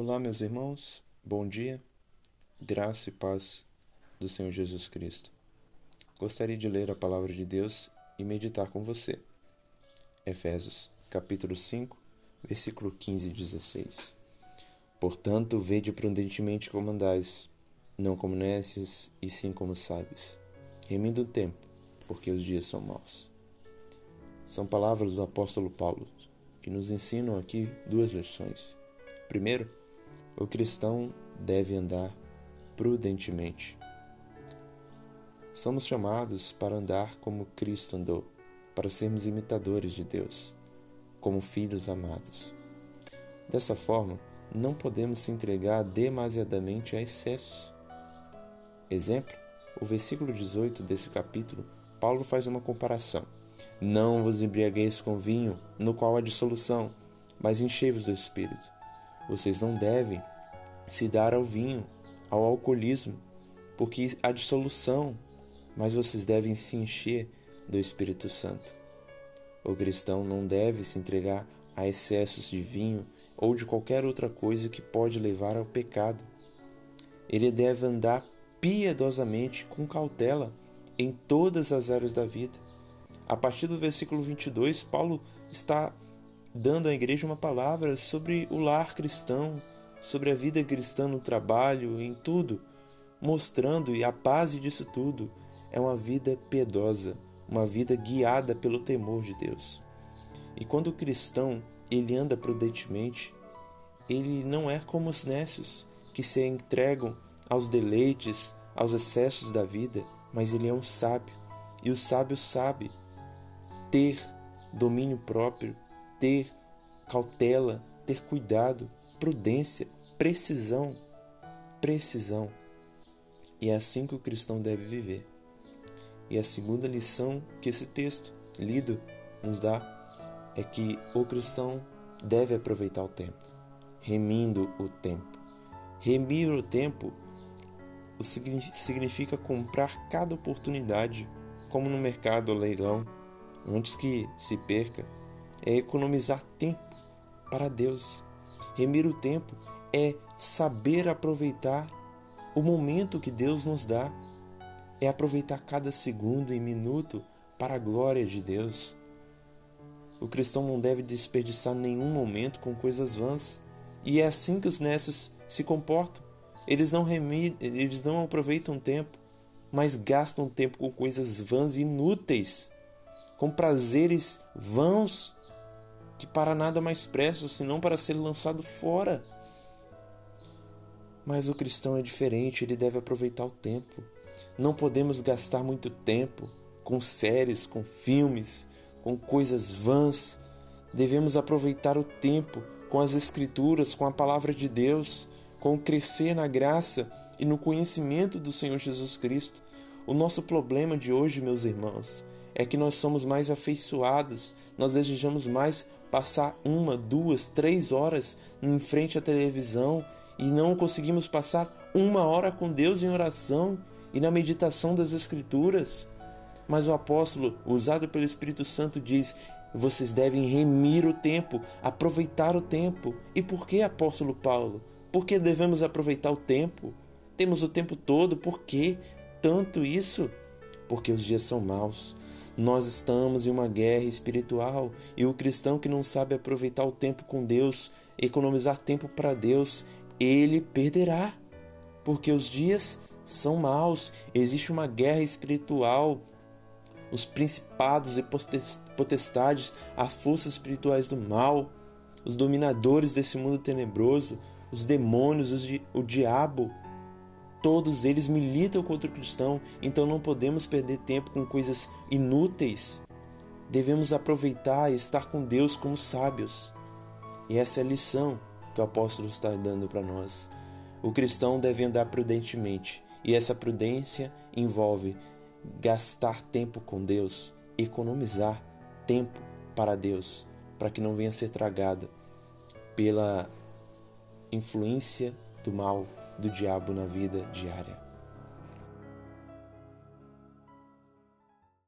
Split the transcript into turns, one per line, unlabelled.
Olá, meus irmãos, bom dia, graça e paz do Senhor Jesus Cristo. Gostaria de ler a palavra de Deus e meditar com você. Efésios, capítulo 5, versículo 15 e 16. Portanto, vede prudentemente como andais, não como nécios, e sim como sábios, remindo o tempo, porque os dias são maus. São palavras do apóstolo Paulo, que nos ensinam aqui duas lições. Primeiro, o cristão deve andar prudentemente. Somos chamados para andar como Cristo andou, para sermos imitadores de Deus, como filhos amados. Dessa forma, não podemos se entregar demasiadamente a excessos. Exemplo, o versículo 18 desse capítulo, Paulo faz uma comparação. Não vos embriagueis com vinho, no qual há dissolução, mas enchei-vos do Espírito. Vocês não devem se dar ao vinho, ao alcoolismo, porque há dissolução, mas vocês devem se encher do Espírito Santo. O cristão não deve se entregar a excessos de vinho ou de qualquer outra coisa que pode levar ao pecado. Ele deve andar piedosamente, com cautela, em todas as áreas da vida. A partir do versículo 22, Paulo está dando à igreja uma palavra sobre o lar cristão, sobre a vida cristã no trabalho, em tudo, mostrando e a base disso tudo é uma vida piedosa, uma vida guiada pelo temor de Deus. E quando o cristão ele anda prudentemente, ele não é como os nécios que se entregam aos deleites, aos excessos da vida, mas ele é um sábio. E o sábio sabe ter domínio próprio, ter cautela, ter cuidado, prudência, precisão, precisão. E é assim que o cristão deve viver. E a segunda lição que esse texto lido nos dá é que o cristão deve aproveitar o tempo, remindo o tempo. Remir o tempo significa comprar cada oportunidade, como no mercado ou leilão, antes que se perca, é economizar tempo para Deus. Remir o tempo é saber aproveitar o momento que Deus nos dá, é aproveitar cada segundo e minuto para a glória de Deus. O cristão não deve desperdiçar nenhum momento com coisas vãs, e é assim que os nécios se comportam. Eles não, remi, eles não aproveitam tempo, mas gastam tempo com coisas vãs e inúteis, com prazeres vãos que para nada mais prestam senão para ser lançado fora. Mas o cristão é diferente, ele deve aproveitar o tempo. Não podemos gastar muito tempo com séries, com filmes, com coisas vãs. Devemos aproveitar o tempo com as Escrituras, com a palavra de Deus, com crescer na graça e no conhecimento do Senhor Jesus Cristo. O nosso problema de hoje, meus irmãos, é que nós somos mais afeiçoados, nós desejamos mais passar uma, duas, três horas em frente à televisão e não conseguimos passar uma hora com Deus em oração e na meditação das Escrituras. Mas o apóstolo, usado pelo Espírito Santo, diz: vocês devem remir o tempo, aproveitar o tempo. E por que, apóstolo Paulo? Por que devemos aproveitar o tempo? Temos o tempo todo, por que tanto isso? Porque os dias são maus. Nós estamos em uma guerra espiritual e o cristão que não sabe aproveitar o tempo com Deus, economizar tempo para Deus, ele perderá. Porque os dias são maus, existe uma guerra espiritual. Os principados e potestades, as forças espirituais do mal, os dominadores desse mundo tenebroso, os demônios, o diabo, Todos eles militam contra o cristão, então não podemos perder tempo com coisas inúteis. Devemos aproveitar e estar com Deus como sábios. E essa é a lição que o apóstolo está dando para nós. O cristão deve andar prudentemente, e essa prudência envolve gastar tempo com Deus, economizar tempo para Deus, para que não venha ser tragado pela influência do mal do diabo na vida diária.